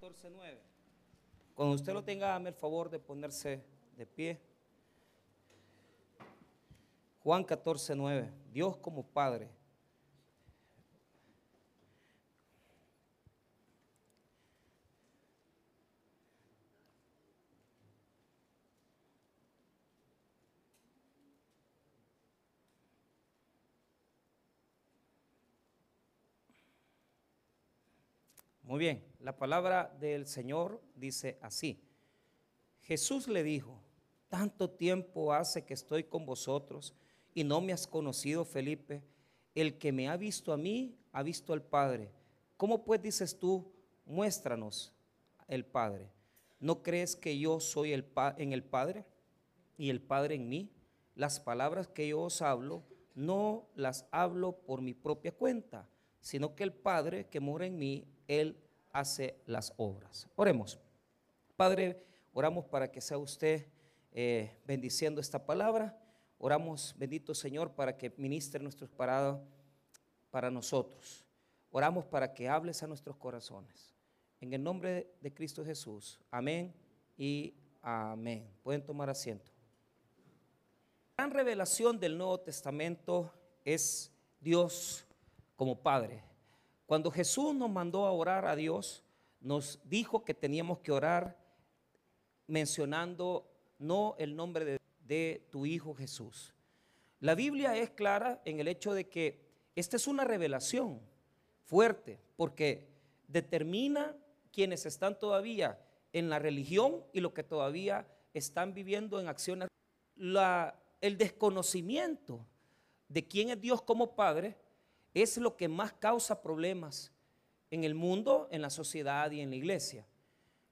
14.9. Cuando usted lo tenga, dame el favor de ponerse de pie. Juan 14.9. Dios como Padre. Muy bien, la palabra del Señor dice así. Jesús le dijo, tanto tiempo hace que estoy con vosotros y no me has conocido, Felipe. El que me ha visto a mí, ha visto al Padre. ¿Cómo pues dices tú, muéstranos el Padre? ¿No crees que yo soy el en el Padre y el Padre en mí? Las palabras que yo os hablo, no las hablo por mi propia cuenta, sino que el Padre que mora en mí, Él hace las obras. Oremos. Padre, oramos para que sea usted eh, bendiciendo esta palabra. Oramos, bendito Señor, para que ministre nuestros parados para nosotros. Oramos para que hables a nuestros corazones. En el nombre de Cristo Jesús. Amén y amén. Pueden tomar asiento. La gran revelación del Nuevo Testamento es Dios como Padre. Cuando Jesús nos mandó a orar a Dios, nos dijo que teníamos que orar mencionando no el nombre de, tu Hijo Jesús. La Biblia es clara en el hecho de que esta es una revelación fuerte, porque determina quienes están todavía en la religión y lo que todavía están viviendo en acciones. El desconocimiento de quién es Dios como Padre es lo que más causa problemas en el mundo, en la sociedad y en la iglesia.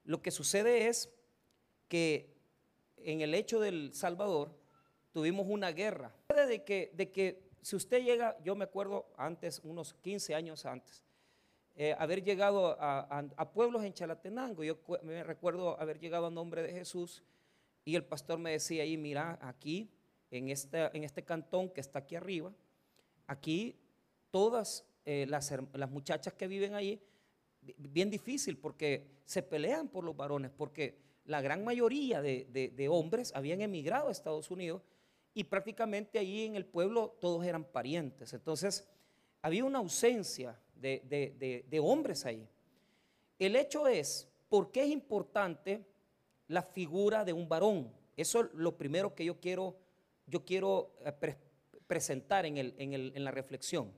Lo que sucede es que en el hecho del Salvador tuvimos una guerra. De que, de que si usted llega, yo me acuerdo antes, unos 15 años antes, eh, haber llegado a, pueblos en Chalatenango, yo me recuerdo haber llegado a nombre de Jesús y el pastor me decía ahí, mira, aquí, en este, en este cantón que está aquí arriba, aquí todas eh, las, muchachas que viven ahí, bien difícil porque se pelean por los varones, porque la gran mayoría de, hombres habían emigrado a Estados Unidos y prácticamente allí en el pueblo todos eran parientes. Entonces, había una ausencia de, hombres ahí. El hecho es, ¿por qué es importante la figura de un varón? Eso es lo primero que yo quiero, yo quiero eh, presentar en la reflexión.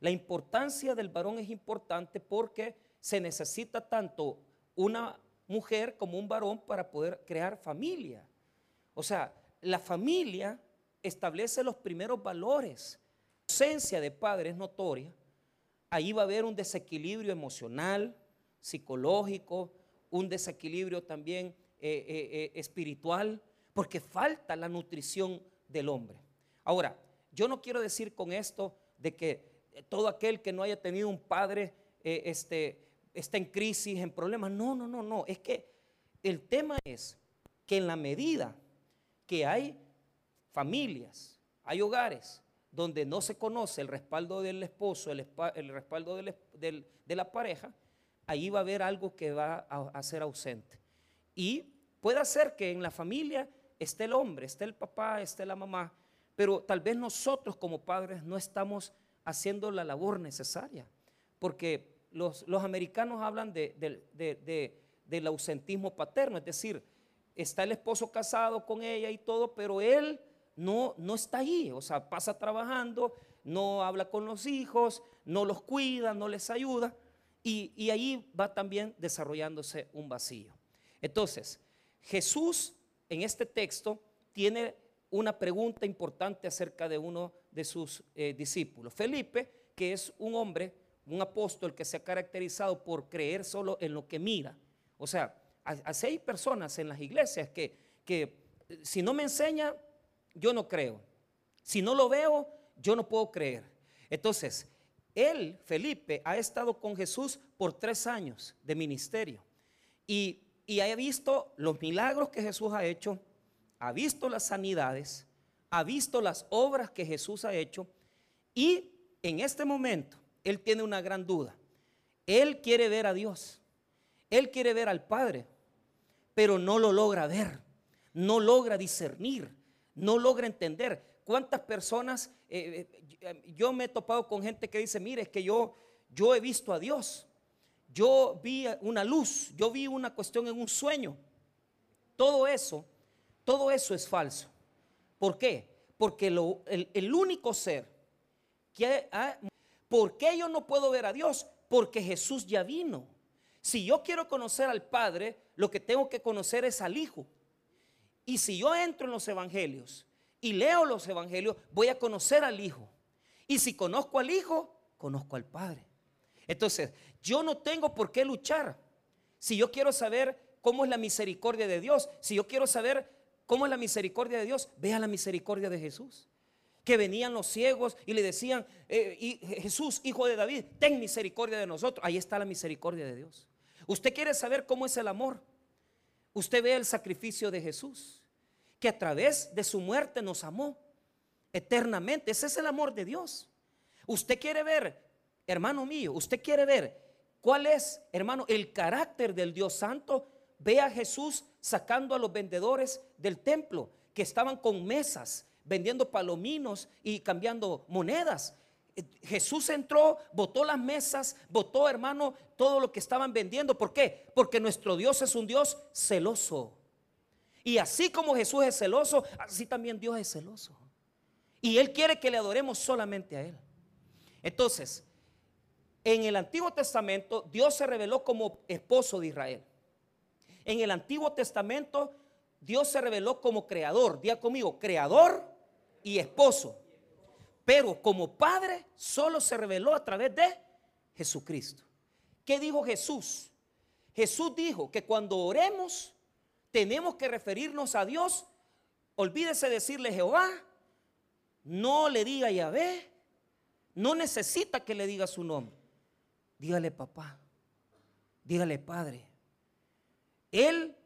La importancia del varón es importante porque se necesita tanto una mujer como un varón para poder crear familia. O sea, la familia establece los primeros valores. La ausencia de padres notoria. Ahí va a haber un desequilibrio emocional, psicológico, un desequilibrio también eh, eh, eh, espiritual, porque falta la nutrición del hombre. Ahora, yo no quiero decir con esto de que todo aquel que no haya tenido un padre eh, este, está en crisis, en problemas. No, no, no, no. Es que el tema es que en la medida que hay familias, hay hogares donde no se conoce el respaldo del esposo, el, respaldo de la pareja, ahí va a haber algo que va a, a ser ausente. Y puede ser que en la familia esté el hombre, esté el papá, esté la mamá, pero tal vez nosotros como padres no estamos haciendo la labor necesaria. Porque los, americanos hablan del ausentismo paterno, es decir, está el esposo casado con ella y todo, pero él no, no está ahí, o sea, pasa trabajando, no habla con los hijos, no los cuida, no les ayuda, y, y ahí va también desarrollándose un vacío. Entonces, Jesús en este texto tiene una pregunta importante acerca de uno de sus eh, discípulos. Felipe, que es un hombre, un apóstol que se ha caracterizado por creer solo en lo que mira. O sea, hay personas en las iglesias que, que eh, si no me enseña, yo no creo. Si no lo veo, yo no puedo creer. Entonces, él, Felipe, ha estado con Jesús por tres años de ministerio y, y ha visto los milagros que Jesús ha hecho, ha visto las sanidades, ha visto las obras que Jesús ha hecho y en este momento él tiene una gran duda. Él quiere ver a Dios. Él quiere ver al Padre, pero no lo logra ver, no logra discernir, no logra entender. ¿Cuántas personas, eh, eh, yo me he topado con gente que dice, mire, es que yo, yo he visto a Dios, yo vi una luz, yo vi una cuestión en un sueño. Todo eso, todo eso es falso. ¿Por qué? Porque el, único ser que... ¿Por qué yo no puedo ver a Dios? Porque Jesús ya vino. Si yo quiero conocer al Padre, lo que tengo que conocer es al Hijo. Y si yo entro en los evangelios y leo los evangelios, voy a conocer al Hijo. Y si conozco al Hijo, conozco al Padre. Entonces, yo no tengo por qué luchar. Si yo quiero saber cómo es la misericordia de Dios, si yo quiero saber cómo es la misericordia de Dios, vea la misericordia de Jesús. Que venían los ciegos y le decían, eh, Jesús, hijo de David, ten misericordia de nosotros. Ahí está la misericordia de Dios. Usted quiere saber cómo es el amor. Usted ve el sacrificio de Jesús, que a través de su muerte nos amó eternamente. Ese es el amor de Dios. Usted quiere ver, hermano mío, usted quiere ver cuál es, hermano, el carácter del Dios Santo. Ve a Jesús sacando a los vendedores del templo que estaban con mesas vendiendo palominos y cambiando monedas. Jesús entró, botó las mesas, botó, hermano, todo lo que estaban vendiendo. ¿Por qué? Porque nuestro Dios es un Dios celoso. Y así como Jesús es celoso, así también Dios es celoso. Y Él quiere que le adoremos solamente a Él. Entonces, en el Antiguo Testamento, Dios se reveló como esposo de Israel. En el Antiguo Testamento, Dios se reveló como creador. Día conmigo, creador y esposo. Pero como Padre solo se reveló a través de Jesucristo. ¿Qué dijo Jesús? Jesús dijo que cuando oremos tenemos que referirnos a Dios. Olvídese decirle Jehová. No le diga Yahvé. No necesita que le diga su nombre. Dígale papá. Dígale padre. Él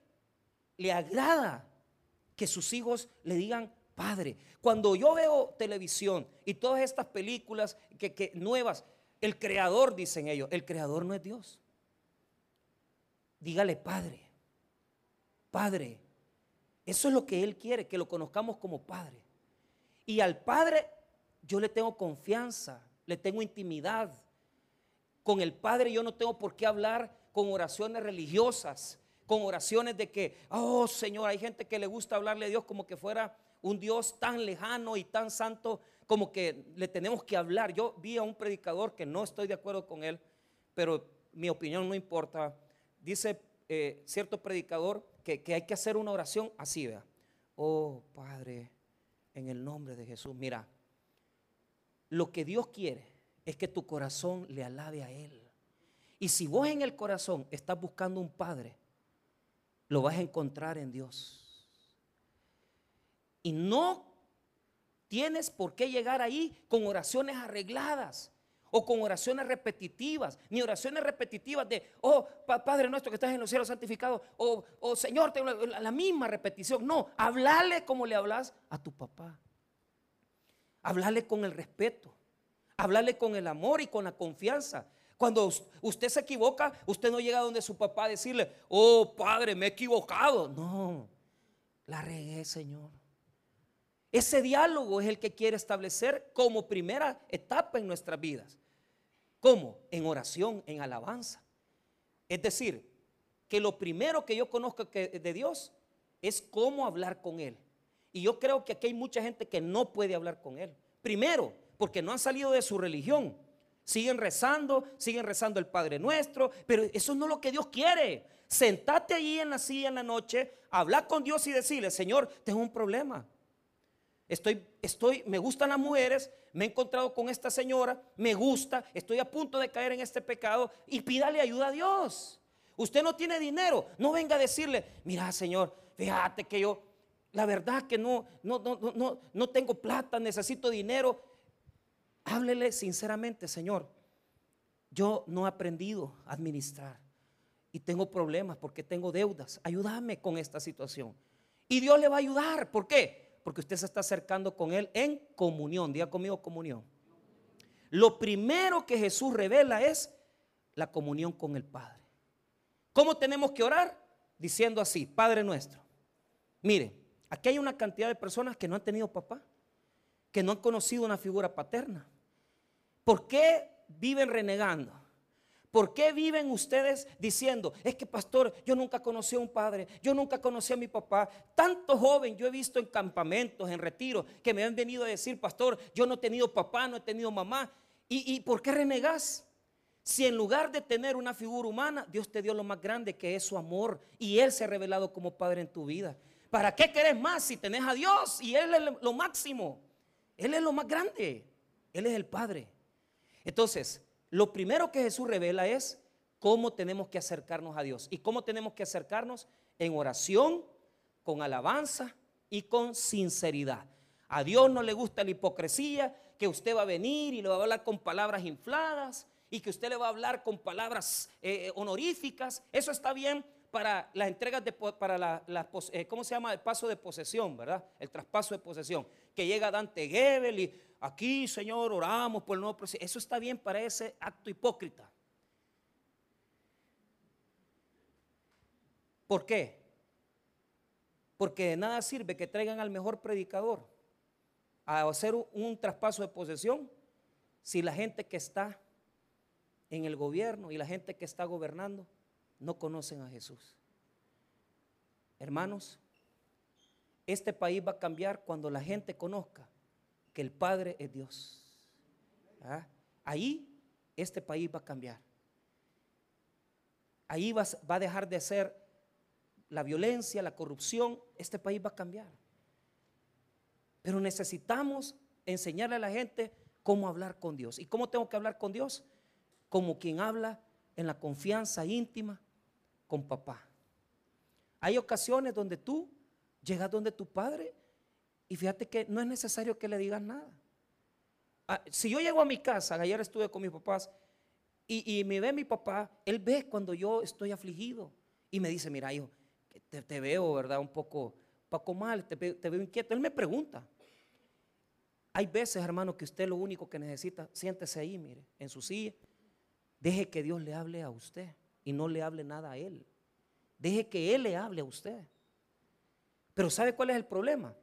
le agrada que sus hijos le digan Padre, cuando yo veo televisión y todas estas películas que, nuevas, el creador, dicen ellos, el creador no es Dios. Dígale Padre, Padre. Eso es lo que Él quiere, que lo conozcamos como Padre. Y al Padre yo le tengo confianza, le tengo intimidad. Con el Padre yo no tengo por qué hablar con oraciones religiosas, con oraciones de que, oh Señor, hay gente que le gusta hablarle a Dios como que fuera un Dios tan lejano y tan santo como que le tenemos que hablar. Yo vi a un predicador que no estoy de acuerdo con él, pero mi opinión no importa. Dice eh, cierto predicador que, que, hay que hacer una oración así, vea. Oh Padre, en el nombre de Jesús, mira, lo que Dios quiere es que tu corazón le alabe a Él. Y si vos en el corazón estás buscando un Padre, lo vas a encontrar en Dios. Y no tienes por qué llegar ahí con oraciones arregladas o con oraciones repetitivas, ni oraciones repetitivas de, oh Padre nuestro que estás en los cielos santificado, o oh, Señor, la, la misma repetición. No, hablarle como le hablas a tu papá. Hablarle con el respeto, hablarle con el amor y con la confianza. Cuando usted se equivoca, usted no llega donde su papá a decirle, oh Padre, me he equivocado. No, la regué, Señor. Ese diálogo es el que quiere establecer como primera etapa en nuestras vidas. ¿Cómo? En oración, en alabanza. Es decir, que lo primero que yo conozco de Dios es cómo hablar con Él. Y yo creo que aquí hay mucha gente que no puede hablar con Él. Primero, porque no han salido de su religión. Siguen rezando, siguen rezando el Padre Nuestro, pero eso no es lo que Dios quiere. Sentate allí en la silla en la noche, hablar con Dios y decirle, Señor, tengo un problema. Estoy, estoy, me gustan las mujeres, me he encontrado con esta señora, me gusta, estoy a punto de caer en este pecado y pídale ayuda a Dios. Usted no tiene dinero, no venga a decirle, mira Señor, fíjate que yo, la verdad que no, no, no, no, no tengo plata, necesito dinero. Háblele sinceramente, Señor, yo no he aprendido a administrar y tengo problemas porque tengo deudas. Ayúdame con esta situación. Y Dios le va a ayudar. ¿Por qué? Porque usted se está acercando con Él en comunión. Diga conmigo comunión. Lo primero que Jesús revela es la comunión con el Padre. ¿Cómo tenemos que orar? Diciendo así, Padre nuestro. Mire, aquí hay una cantidad de personas que no han tenido papá, que no han conocido una figura paterna. ¿Por qué viven renegando? ¿Por qué viven ustedes diciendo, es que pastor, yo nunca conocí a un padre, yo nunca conocí a mi papá? Tanto joven yo he visto en campamentos, en retiros, que me han venido a decir, pastor, yo no he tenido papá, no he tenido mamá. ¿Y, y por qué renegas? Si en lugar de tener una figura humana, Dios te dio lo más grande que es su amor y Él se ha revelado como Padre en tu vida. ¿Para qué querés más si tenés a Dios y Él es lo máximo? Él es lo más grande. Él es el Padre. Entonces, lo primero que Jesús revela es cómo tenemos que acercarnos a Dios. ¿Y cómo tenemos que acercarnos? En oración, con alabanza y con sinceridad. A Dios no le gusta la hipocresía, que usted va a venir y le va a hablar con palabras infladas y que usted le va a hablar con palabras eh, eh, honoríficas. Eso está bien para las entregas de, para la, eh, ¿cómo se llama? El paso de posesión, ¿verdad? El traspaso de posesión. Que llega Dante Gebel y aquí, Señor, oramos por el nuevo proceso. Eso está bien para ese acto hipócrita. ¿Por qué? Porque de nada sirve que traigan al mejor predicador a hacer un, traspaso de posesión si la gente que está en el gobierno y la gente que está gobernando no conocen a Jesús. Hermanos, este país va a cambiar cuando la gente conozca que el Padre es Dios. ¿Ah? Ahí este país va a cambiar. Ahí va, va, a dejar de ser la violencia, la corrupción. Este país va a cambiar. Pero necesitamos enseñarle a la gente cómo hablar con Dios. ¿Y cómo tengo que hablar con Dios? Como quien habla en la confianza íntima con papá. Hay ocasiones donde tú llegas donde tu padre y fíjate que no es necesario que le digas nada. Ah, si yo llego a mi casa, ayer estuve con mis papás, y, me ve mi papá, él ve cuando yo estoy afligido y me dice, mira hijo, te, veo, ¿verdad? Un poco, poco mal, te, te, veo inquieto. Él me pregunta. Hay veces, hermano, que usted lo único que necesita, siéntese ahí, mire, en su silla. Deje que Dios le hable a usted y no le hable nada a Él. Deje que Él le hable a usted. Pero ¿sabe cuál es el problema?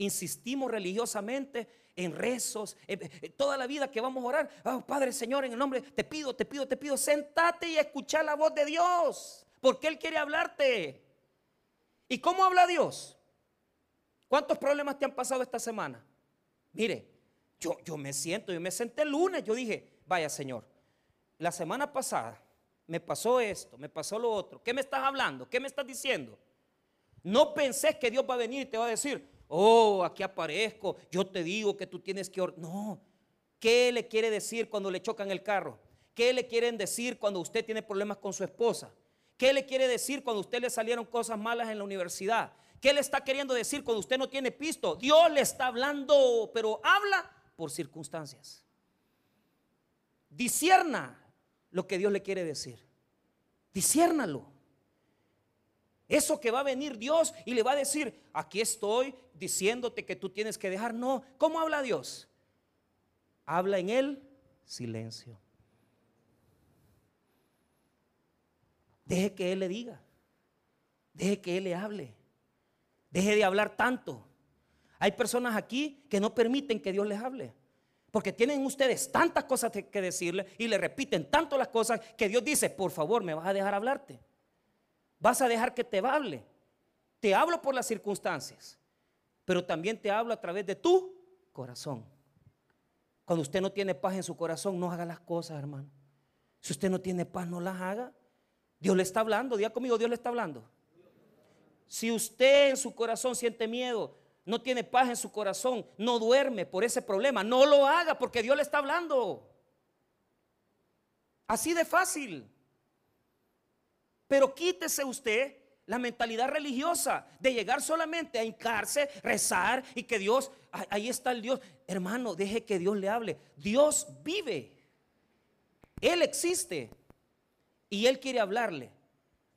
Insistimos religiosamente en rezos, toda la vida que vamos a orar, oh, Padre Señor, en el nombre, te pido, te pido, te pido, sentate y escucha la voz de Dios, porque Él quiere hablarte. ¿Y cómo habla Dios? ¿Cuántos problemas te han pasado esta semana? Mire, yo, yo me siento, yo me senté el lunes, yo dije, vaya Señor, la semana pasada me pasó esto, me pasó lo otro, ¿qué me estás hablando? ¿Qué me estás diciendo? No pensé que Dios va a venir y te va a decir, oh, aquí aparezco, yo te digo que tú tienes que... No, ¿qué le quiere decir cuando le chocan el carro? ¿Qué le quieren decir cuando usted tiene problemas con su esposa? ¿Qué le quiere decir cuando a usted le salieron cosas malas en la universidad? ¿Qué le está queriendo decir cuando usted no tiene pisto? Dios le está hablando, pero habla por circunstancias. Disierna lo que Dios le quiere decir. Disciérnalo. Eso que va a venir Dios y le va a decir, aquí estoy diciéndote que tú tienes que dejar. No, ¿cómo habla Dios? Habla en él silencio. Deje que Él le diga. Deje que Él le hable. Deje de hablar tanto. Hay personas aquí que no permiten que Dios les hable. Porque tienen ustedes tantas cosas que decirle y le repiten tanto las cosas que Dios dice, por favor, me vas a dejar hablarte vas a dejar que te hable. Te hablo por las circunstancias, pero también te hablo a través de tu corazón. Cuando usted no tiene paz en su corazón, no haga las cosas, hermano. Si usted no tiene paz, no las haga. Dios le está hablando, diga conmigo, Dios le está hablando. Si usted en su corazón siente miedo, no tiene paz en su corazón, no duerme por ese problema, no lo haga porque Dios le está hablando. Así de fácil. Pero quítese usted la mentalidad religiosa de llegar solamente a hincarse, rezar y que Dios, ahí está el Dios. Hermano, deje que Dios le hable. Dios vive. Él existe. Y Él quiere hablarle.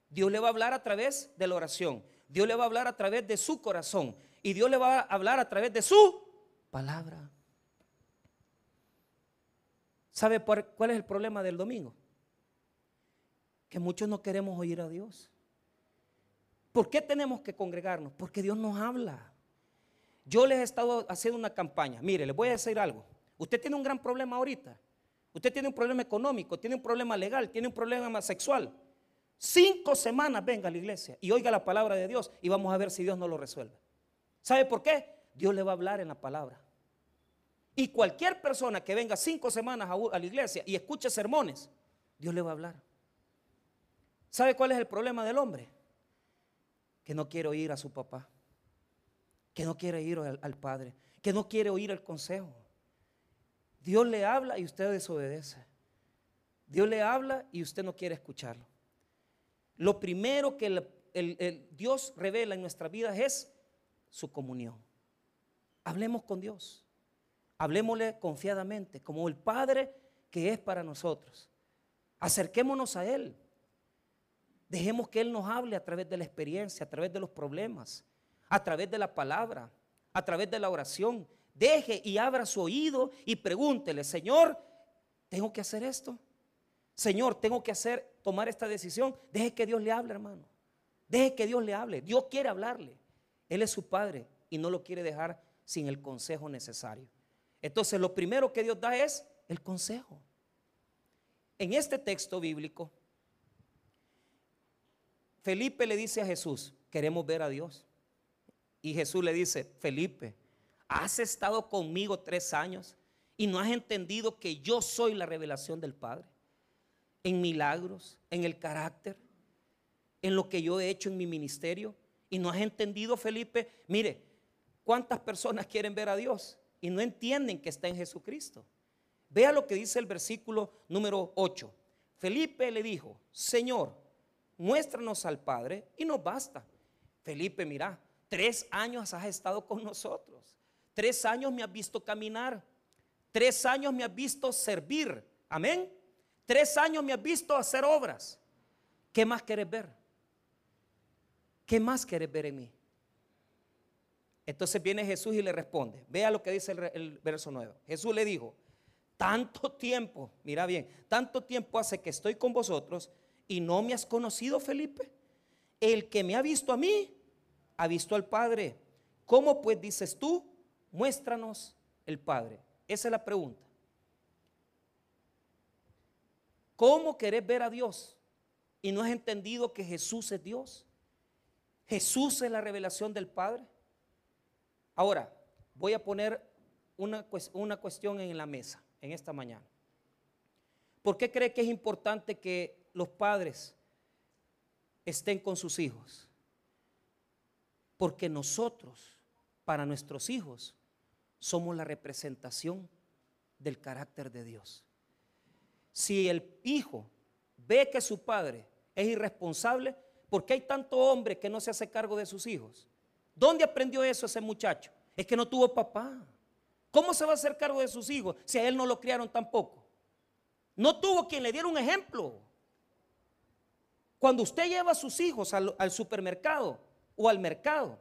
Dios le va a hablar a través de la oración. Dios le va a hablar a través de su corazón. Y Dios le va a hablar a través de su palabra. ¿Sabe cuál es el problema del domingo? Que muchos no queremos oír a Dios. ¿Por qué tenemos que congregarnos? Porque Dios nos habla. Yo les he estado haciendo una campaña. Mire, les voy a decir algo. Usted tiene un gran problema ahorita. Usted tiene un problema económico, tiene un problema legal, tiene un problema sexual. Cinco semanas venga a la iglesia y oiga la palabra de Dios y vamos a ver si Dios no lo resuelve. ¿Sabe por qué? Dios le va a hablar en la palabra. Y cualquier persona que venga cinco semanas a la iglesia y escuche sermones, Dios le va a hablar. ¿Sabe cuál es el problema del hombre? Que no quiere oír a su papá, que no quiere oír al, padre, que no quiere oír el consejo. Dios le habla y usted desobedece. Dios le habla y usted no quiere escucharlo. Lo primero que el, Dios revela en nuestra vida es su comunión. Hablemos con Dios. Hablemosle confiadamente, como el Padre que es para nosotros. Acerquémonos a Él. Dejemos que Él nos hable a través de la experiencia, a través de los problemas, a través de la palabra, a través de la oración. Deje y abra su oído y pregúntele, Señor, ¿tengo que hacer esto? Señor, tengo que hacer, tomar esta decisión. Deje que Dios le hable, hermano. Deje que Dios le hable. Dios quiere hablarle. Él es su Padre y no lo quiere dejar sin el consejo necesario. Entonces, lo primero que Dios da es el consejo. En este texto bíblico, Felipe le dice a Jesús, queremos ver a Dios. Y Jesús le dice, Felipe, has estado conmigo tres años y no has entendido que yo soy la revelación del Padre en milagros, en el carácter, en lo que yo he hecho en mi ministerio. Y no has entendido, Felipe, mire, ¿cuántas personas quieren ver a Dios y no entienden que está en Jesucristo? Vea lo que dice el versículo número 8. Felipe le dijo, Señor, muéstranos al Padre y nos basta. Felipe, mira, tres años has estado con nosotros. Tres años me has visto caminar. Tres años me has visto servir. Amén. Tres años me has visto hacer obras. ¿Qué más quieres ver? ¿Qué más quieres ver en mí? Entonces viene Jesús y le responde. Vea lo que dice el, verso 9. Jesús le dijo, tanto tiempo, mira bien, tanto tiempo hace que estoy con vosotros y no me has conocido, Felipe. El que me ha visto a mí, ha visto al Padre. ¿Cómo pues dices tú? Muéstranos el Padre. Esa es la pregunta. ¿Cómo querés ver a Dios y no has entendido que Jesús es Dios? Jesús es la revelación del Padre. Ahora, voy a poner una, una cuestión en la mesa en esta mañana. ¿Por qué cree que es importante que los padres estén con sus hijos? Porque nosotros, para nuestros hijos, somos la representación del carácter de Dios. Si el hijo ve que su padre es irresponsable, ¿por qué hay tanto hombre que no se hace cargo de sus hijos? ¿Dónde aprendió eso ese muchacho? Es que no tuvo papá. ¿Cómo se va a hacer cargo de sus hijos si a él no lo criaron tampoco? No tuvo quien le diera un ejemplo. Cuando usted lleva a sus hijos al, supermercado o al mercado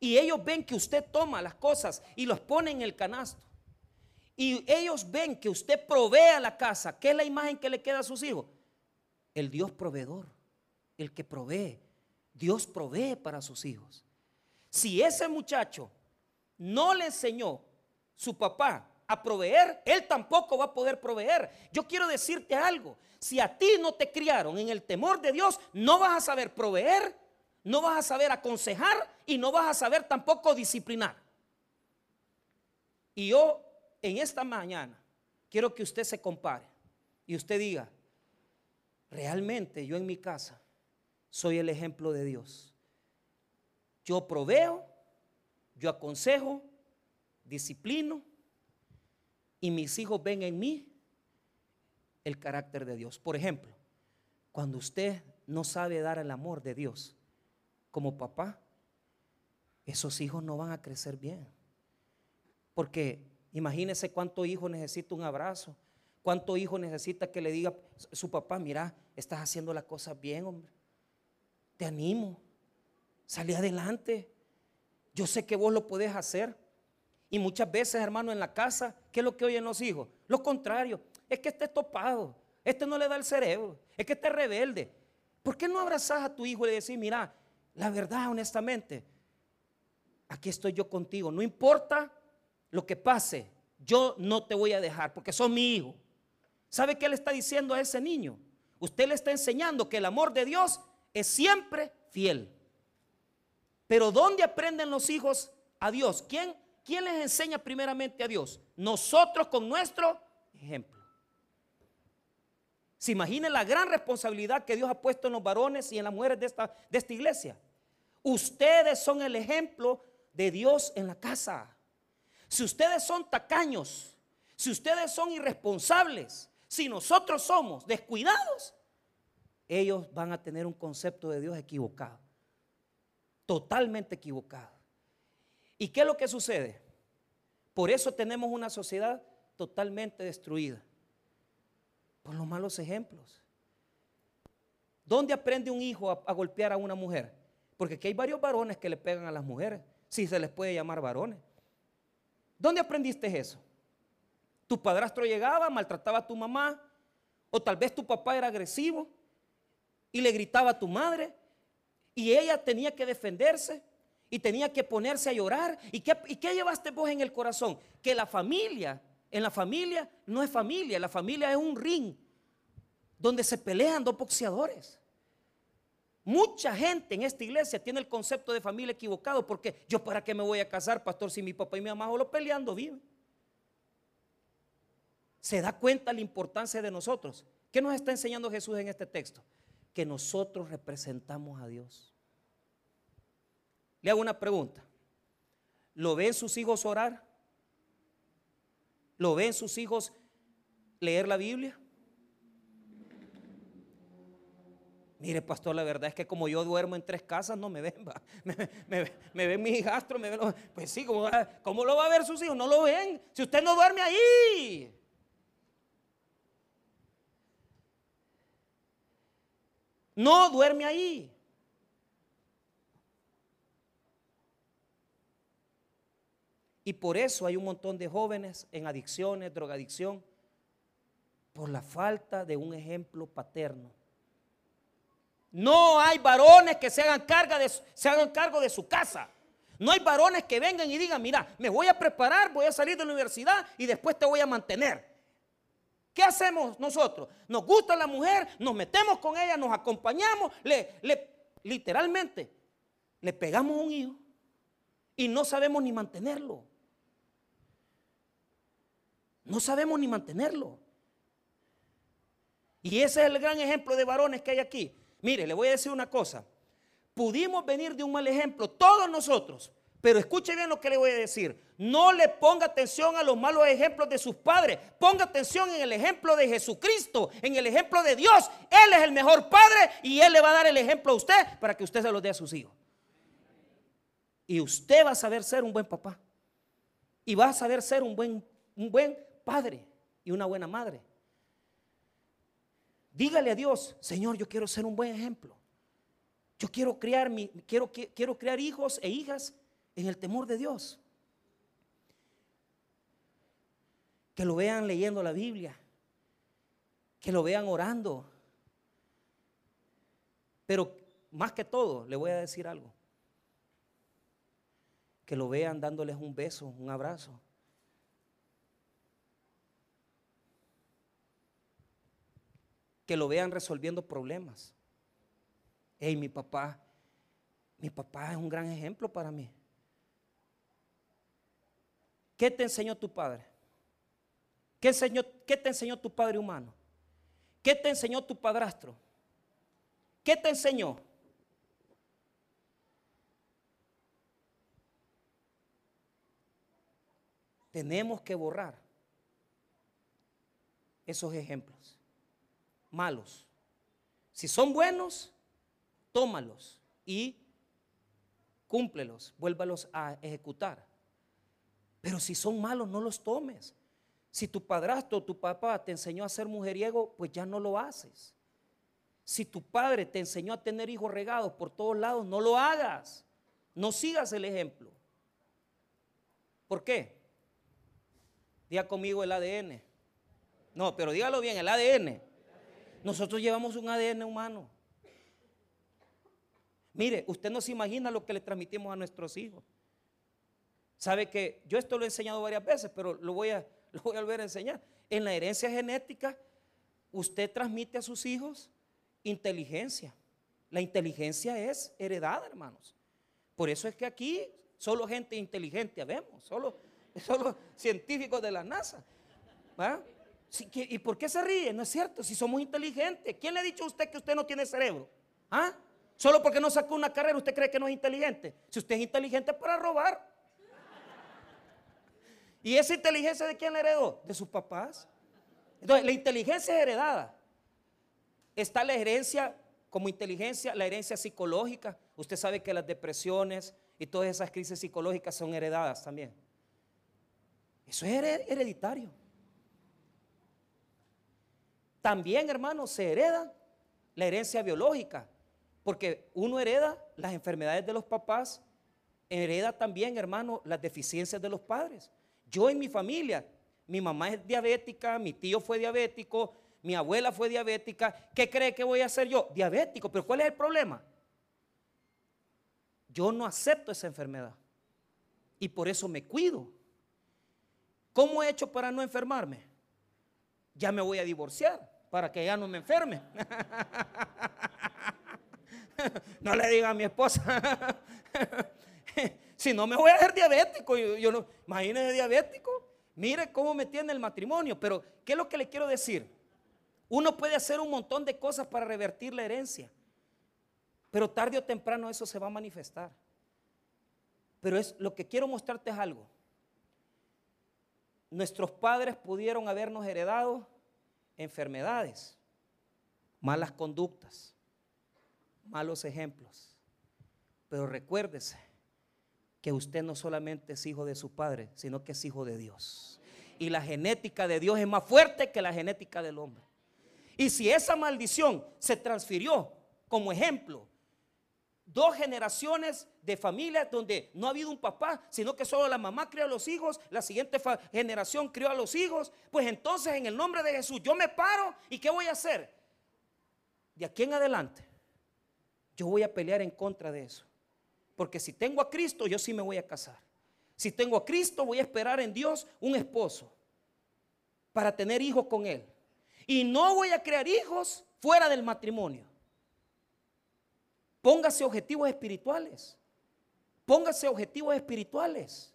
y ellos ven que usted toma las cosas y los pone en el canasto y ellos ven que usted provee a la casa, ¿qué es la imagen que le queda a sus hijos? El Dios proveedor, el que provee. Dios provee para sus hijos. Si ese muchacho no le enseñó su papá proveer, él tampoco va a poder proveer. Yo quiero decirte algo, si a ti no te criaron en el temor de Dios, no vas a saber proveer, no vas a saber aconsejar y no vas a saber tampoco disciplinar. Y yo en esta mañana quiero que usted se compare y usted diga, realmente yo en mi casa soy el ejemplo de Dios. Yo proveo, yo aconsejo, disciplino y mis hijos ven en mí el carácter de Dios. Por ejemplo, cuando usted no sabe dar el amor de Dios como papá, esos hijos no van a crecer bien. Porque Imagínese cuánto hijo necesita un abrazo, cuánto hijo necesita que le diga su papá, mira, estás haciendo las cosas bien, hombre. Te animo, salí adelante. Yo sé que vos lo podés hacer. Y muchas veces, hermano, en la casa, ¿qué es lo que oyen los hijos? Lo contrario, es que esté topado. este no le da el cerebro, es que este es rebelde. ¿Por qué no abrazas a tu hijo y le decís, mira, la verdad, honestamente, aquí estoy yo contigo, no importa lo que pase, yo no te voy a dejar porque sos mi hijo. ¿Sabe qué le está diciendo a ese niño? Usted le está enseñando que el amor de Dios es siempre fiel. Pero ¿dónde aprenden los hijos a Dios? ¿Quién, quién les enseña primeramente a Dios? Nosotros con nuestro ejemplo. Se imagina la gran responsabilidad que Dios ha puesto en los varones y en las mujeres de esta, de esta iglesia. Ustedes son el ejemplo de Dios en la casa. Si ustedes son tacaños, si ustedes son irresponsables, si nosotros somos descuidados, ellos van a tener un concepto de Dios equivocado, totalmente equivocado. ¿Y qué es lo que sucede? Por eso tenemos una sociedad totalmente destruida, por los malos ejemplos. ¿Dónde aprende un hijo a, golpear a una mujer? Porque aquí hay varios varones que le pegan a las mujeres, si se les puede llamar varones. ¿Dónde aprendiste eso? Tu padrastro llegaba, maltrataba a tu mamá, o tal vez tu papá era agresivo y le gritaba a tu madre, y ella tenía que defenderse y tenía que ponerse a llorar. ¿Y qué, ¿Y qué llevaste vos en el corazón? Que la familia, en la familia no es familia, la familia es un ring donde se pelean dos boxeadores. Mucha gente en esta iglesia tiene el concepto de familia equivocado porque yo para qué me voy a casar, pastor, si mi papá y mi mamá solo peleando viven. Se da cuenta la importancia de nosotros. ¿Qué nos está enseñando Jesús en este texto? Que nosotros representamos a Dios. Le hago una pregunta. ¿Lo ven sus hijos orar? ¿Lo ven sus hijos leer la Biblia? Mire, pastor, la verdad es que como yo duermo en tres casas, no me ven, Me, ven mis hijastros, me ven, pues sí, ¿cómo, ¿cómo lo va a ver sus hijos? No lo ven. Si usted no duerme ahí. No duerme ahí. Y por eso hay un montón de jóvenes en adicciones, drogadicción, por la falta de un ejemplo paterno. No hay varones que se hagan, de, se hagan cargo de su casa. No hay varones que vengan y digan, mira, me voy a preparar, voy a salir de la universidad y después te voy a mantener. ¿Qué hacemos nosotros? Nos gusta la mujer, nos metemos con ella, nos acompañamos, le, literalmente le pegamos un hijo y no sabemos ni mantenerlo. No sabemos ni mantenerlo. Y ese es el gran ejemplo de varones que hay aquí. Mire, le voy a decir una cosa. Pudimos venir de un mal ejemplo, todos nosotros. Pero escuche bien lo que le voy a decir. No le ponga atención a los malos ejemplos de sus padres. Ponga atención en el ejemplo de Jesucristo, en el ejemplo de Dios. Él es el mejor padre y Él le va a dar el ejemplo a usted para que usted se lo dé a sus hijos. Y usted va a saber ser un buen papá. Y va a saber ser un buen, un buen padre y una buena madre. Dígale a Dios, Señor, yo quiero ser un buen ejemplo. Yo quiero crear, mi, quiero, quiero crear hijos e hijas en el temor de Dios. Que lo vean leyendo la Biblia. Que lo vean orando. Pero más que todo, le voy a decir algo. Que lo vean dándoles un beso, un abrazo. Que lo vean resolviendo problemas. Hey, mi papá, mi papá es un gran ejemplo para mí. ¿Qué te enseñó tu padre? ¿Qué, enseñó, ¿Qué te enseñó tu padre humano? ¿Qué te enseñó tu padrastro? ¿Qué te enseñó? Tenemos que borrar esos ejemplos malos. Si son buenos, tómalos y cúmplelos, vuélvalos a ejecutar. Pero si son malos, no los tomes. Si tu padrastro o tu papá te enseñó a ser mujeriego, pues ya no lo haces. Si tu padre te enseñó a tener hijos regados por todos lados, no lo hagas. No sigas el ejemplo. ¿Por qué? Diga conmigo el ADN. No, pero dígalo bien, el ADN. Nosotros llevamos un ADN humano. Mire, usted no se imagina lo que le transmitimos a nuestros hijos. Sabe que yo esto lo he enseñado varias veces, pero lo voy a, volver a enseñar. En la herencia genética, usted transmite a sus hijos inteligencia. La inteligencia es heredada, hermanos. Por eso es que aquí solo gente inteligente vemos, solo, solo científicos de la NASA. ¿Y por qué se ríe? No es cierto, si somos inteligentes. ¿Quién le ha dicho a usted que usted no tiene cerebro? ¿Ah? Solo porque no sacó una carrera, usted cree que no es inteligente. Si usted es inteligente para robar. ¿Y esa inteligencia de quién la heredó? De sus papás. Entonces, la inteligencia es heredada. Está la herencia como inteligencia, la herencia psicológica. Usted sabe que las depresiones y todas esas crisis psicológicas son heredadas también. Eso es hereditario. También, hermano, se hereda la herencia biológica. Porque uno hereda las enfermedades de los papás, hereda también, hermano, las deficiencias de los padres. Yo en mi familia, mi mamá es diabética, mi tío fue diabético, mi abuela fue diabética. ¿Qué cree que voy a hacer yo? Diabético. Pero ¿cuál es el problema? Yo no acepto esa enfermedad. Y por eso me cuido. ¿Cómo he hecho para no enfermarme? Ya me voy a divorciar para que ya no me enferme. no le diga a mi esposa. si no me voy a hacer diabético, yo, no, imagínese diabético. Mire cómo me tiene el matrimonio. Pero, ¿qué es lo que le quiero decir? Uno puede hacer un montón de cosas para revertir la herencia. Pero tarde o temprano eso se va a manifestar. Pero es lo que quiero mostrarte es algo. Nuestros padres pudieron habernos heredado enfermedades, malas conductas, malos ejemplos. Pero recuérdese que usted no solamente es hijo de su padre, sino que es hijo de Dios. Y la genética de Dios es más fuerte que la genética del hombre. Y si esa maldición se transfirió como ejemplo, dos generaciones de familias donde no ha habido un papá, sino que solo la mamá crió a los hijos, la siguiente generación crió a los hijos, pues entonces en el nombre de Jesús yo me paro y ¿qué voy a hacer? De aquí en adelante yo voy a pelear en contra de eso. Porque si tengo a Cristo, yo sí me voy a casar. Si tengo a Cristo, voy a esperar en Dios un esposo para tener hijos con Él. Y no voy a crear hijos fuera del matrimonio. Póngase objetivos espirituales. Póngase objetivos espirituales.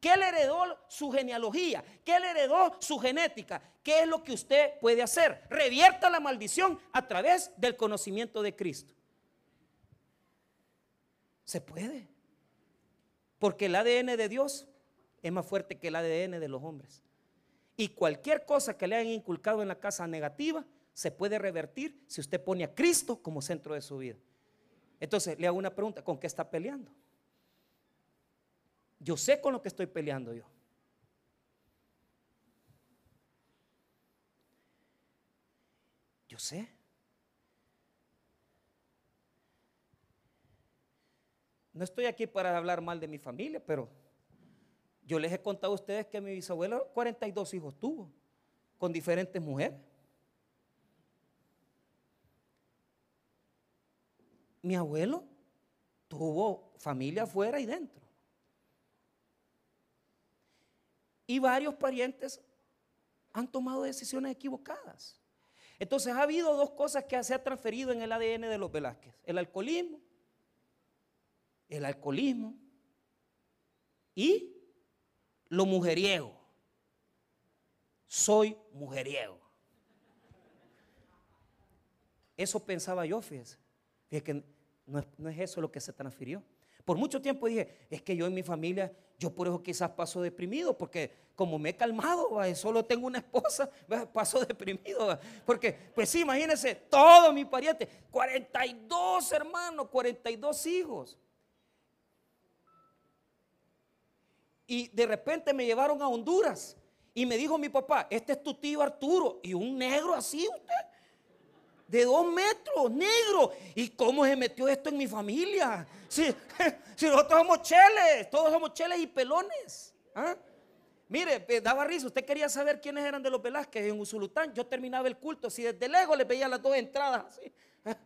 ¿Qué le heredó su genealogía? ¿Qué le heredó su genética? ¿Qué es lo que usted puede hacer? Revierta la maldición a través del conocimiento de Cristo. Se puede. Porque el ADN de Dios es más fuerte que el ADN de los hombres. Y cualquier cosa que le hayan inculcado en la casa negativa se puede revertir si usted pone a Cristo como centro de su vida. Entonces le hago una pregunta, ¿con qué está peleando? Yo sé con lo que estoy peleando yo. Yo sé. No estoy aquí para hablar mal de mi familia, pero yo les he contado a ustedes que mi bisabuelo 42 hijos tuvo con diferentes mujeres. Mi abuelo tuvo familia afuera y dentro. Y varios parientes han tomado decisiones equivocadas. Entonces ha habido dos cosas que se ha transferido en el ADN de los Velázquez. El alcoholismo el alcoholismo y lo mujeriego. Soy mujeriego. Eso pensaba yo, fíjese. Fíjese que no es, no es, eso lo que se transfirió. Por mucho tiempo dije, es que yo en mi familia, yo por eso quizás paso deprimido, porque como me he calmado, solo tengo una esposa, paso deprimido. Porque, pues sí, imagínense, todos mis parientes, 42 hermanos, 42 hijos. y de repente me llevaron a Honduras y me dijo mi papá, este es tu tío Arturo y un negro así usted, de dos metros, negro. ¿Y cómo se metió esto en mi familia? Si, si nosotros somos cheles, todos somos cheles y pelones. ¿ah? Mire, daba risa. Usted quería saber quiénes eran de los Velázquez en Usulután. Yo terminaba el culto. Si desde lejos le veía las dos entradas así.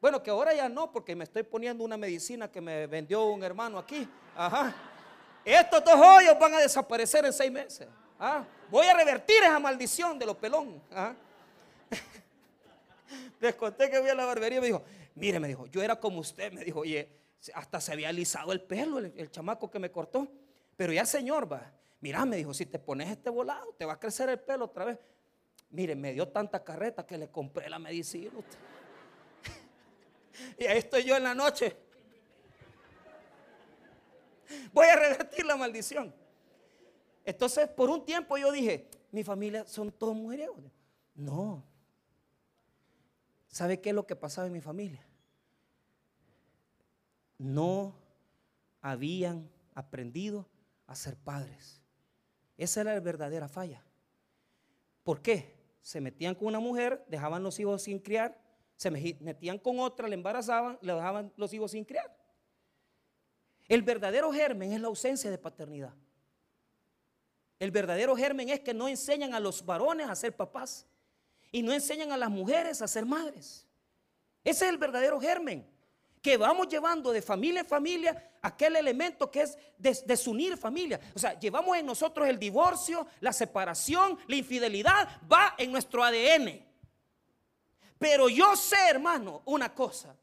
Bueno, que ahora ya no, porque me estoy poniendo una medicina que me vendió un hermano aquí. Ajá. Estos dos hoyos van a desaparecer en seis meses. ¿ah? Voy a revertir esa maldición de los pelón. ¿ah? Les conté que voy a la barbería y me dijo, mire, me dijo, yo era como usted. Me dijo, oye, hasta se había alisado el pelo el, chamaco que me cortó. Pero ya, señor, va. Mira, me dijo, si te pones este volado, te va a crecer el pelo otra vez. Mire, me dio tanta carreta que le compré la medicina. Y ahí estoy yo en la noche. Voy a revertir la maldición. Entonces, por un tiempo yo dije, mi familia son todos mujeriegos. No. ¿Sabe qué es lo que pasaba en mi familia? No habían aprendido a ser padres. Esa era la verdadera falla. ¿Por qué? Se metían con una mujer, dejaban los hijos sin criar se metían con otra, le embarazaban, le dejaban los hijos sin criar. El verdadero germen es la ausencia de paternidad. El verdadero germen es que no enseñan a los varones a ser papás y no enseñan a las mujeres a ser madres. Ese es el verdadero germen que vamos llevando de familia en familia aquel elemento que es desunir familia. O sea, llevamos en nosotros el divorcio, la separación, la infidelidad, va en nuestro ADN. Pero yo sé, hermano, una cosa,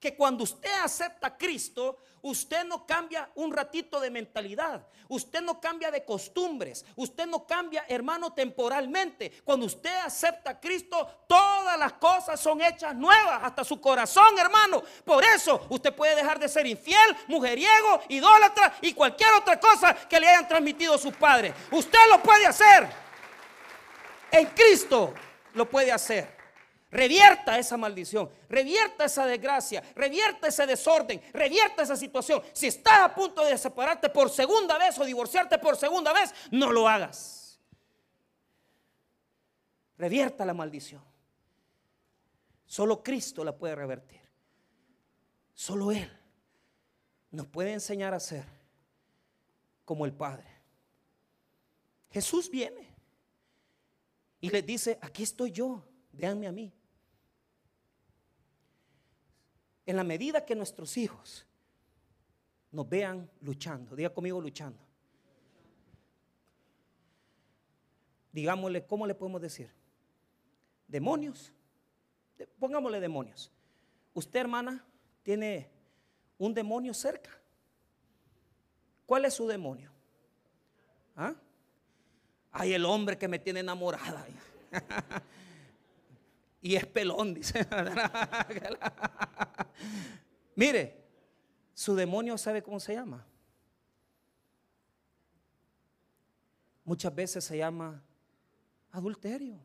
que cuando usted acepta a Cristo, usted no cambia un ratito de mentalidad, usted no cambia de costumbres, usted no cambia, hermano, temporalmente. Cuando usted acepta a Cristo, todas las cosas son hechas nuevas, hasta su corazón, hermano. Por eso usted puede dejar de ser infiel, mujeriego, idólatra y cualquier otra cosa que le hayan transmitido sus padres. Usted lo puede hacer. En Cristo lo puede hacer. Revierta esa maldición, revierta esa desgracia, revierta ese desorden, revierta esa situación. Si estás a punto de separarte por segunda vez o divorciarte por segunda vez, no lo hagas. Revierta la maldición. Solo Cristo la puede revertir. Solo Él nos puede enseñar a ser como el Padre. Jesús viene y les dice, aquí estoy yo, véanme a mí. En la medida que nuestros hijos nos vean luchando, diga conmigo luchando. Digámosle, ¿cómo le podemos decir? Demonios. Pongámosle demonios. Usted, hermana, tiene un demonio cerca. ¿Cuál es su demonio? ¿Ah? Ay, el hombre que me tiene enamorada. y es pelón, dice. Mire, su demonio sabe cómo se llama. Muchas veces se llama adulterio.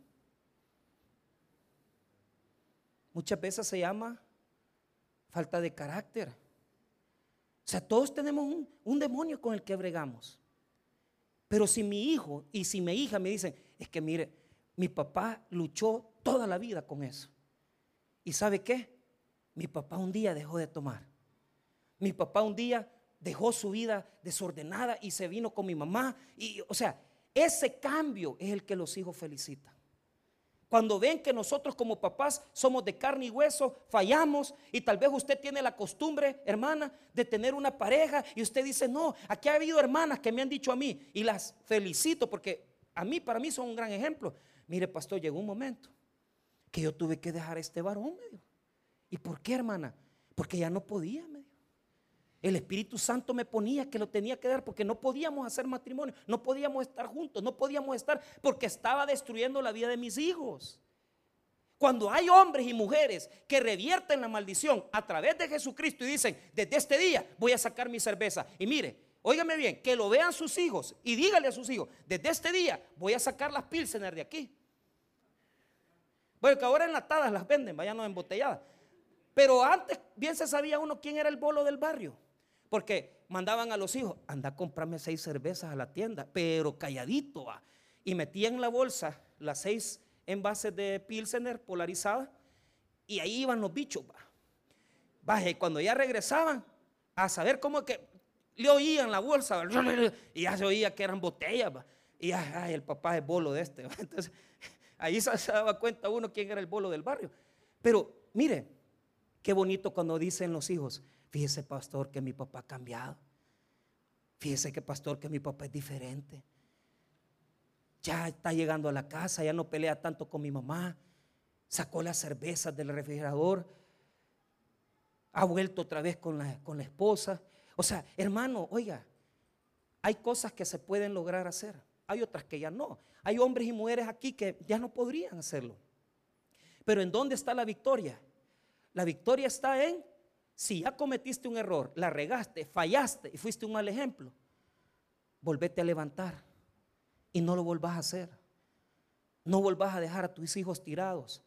Muchas veces se llama falta de carácter. O sea, todos tenemos un, un, demonio con el que bregamos. Pero si mi hijo y si mi hija me dicen, es que mire, mi papá luchó toda la vida con eso. ¿Y sabe qué? Mi papá un día dejó de tomar. Mi papá un día dejó su vida desordenada y se vino con mi mamá. Y, o sea, ese cambio es el que los hijos felicitan. Cuando ven que nosotros como papás somos de carne y hueso, fallamos y tal vez usted tiene la costumbre, hermana, de tener una pareja y usted dice, no, aquí ha habido hermanas que me han dicho a mí y las felicito porque a mí, para mí son un gran ejemplo. Mire, pastor, llegó un momento que yo tuve que dejar a este varón, me ¿Y por qué, hermana? Porque ya no podía, me El Espíritu Santo me ponía que lo tenía que dar porque no podíamos hacer matrimonio, no podíamos estar juntos, no podíamos estar porque estaba destruyendo la vida de mis hijos. Cuando hay hombres y mujeres que revierten la maldición a través de Jesucristo y dicen, desde este día voy a sacar mi cerveza. Y mire, óigame bien, que lo vean sus hijos y dígale a sus hijos, desde este día voy a sacar las pilsener de aquí. Bueno, que ahora enlatadas las venden, vayan embotelladas. Pero antes bien se sabía uno quién era el bolo del barrio. Porque mandaban a los hijos, anda a comprarme seis cervezas a la tienda, pero calladito va. Y metían en la bolsa las seis envases de Pilsener polarizadas y ahí iban los bichos. Va. Baje, cuando ya regresaban, a saber cómo que le oían la bolsa y ya se oía que eran botellas. Y ya, ay, el papá es bolo de este. Entonces, ahí se daba cuenta uno quién era el bolo del barrio. Pero mire, qué bonito cuando dicen los hijos, fíjese pastor que mi papá ha cambiado. Fíjese que pastor que mi papá es diferente. Ya está llegando a la casa, ya no pelea tanto con mi mamá. Sacó las cervezas del refrigerador. Ha vuelto otra vez con la, con la esposa. O sea, hermano, oiga, hay cosas que se pueden lograr hacer. Hay otras que ya no. Hay hombres y mujeres aquí que ya no podrían hacerlo. Pero ¿en dónde está la victoria? La victoria está en si ya cometiste un error, la regaste, fallaste y fuiste un mal ejemplo, volvete a levantar y no lo volvás a hacer. No volvás a dejar a tus hijos tirados.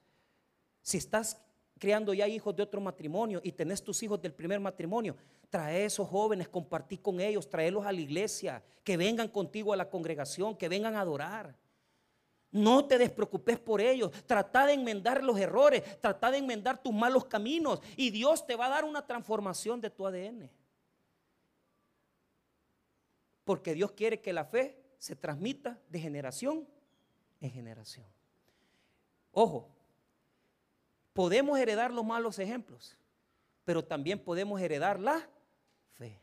Si estás criando ya hijos de otro matrimonio y tenés tus hijos del primer matrimonio, trae a esos jóvenes, compartí con ellos, traelos a la iglesia, que vengan contigo a la congregación, que vengan a adorar. No te despreocupes por ellos. Trata de enmendar los errores. Trata de enmendar tus malos caminos. Y Dios te va a dar una transformación de tu ADN. Porque Dios quiere que la fe se transmita de generación en generación. Ojo, podemos heredar los malos ejemplos, pero también podemos heredar la fe.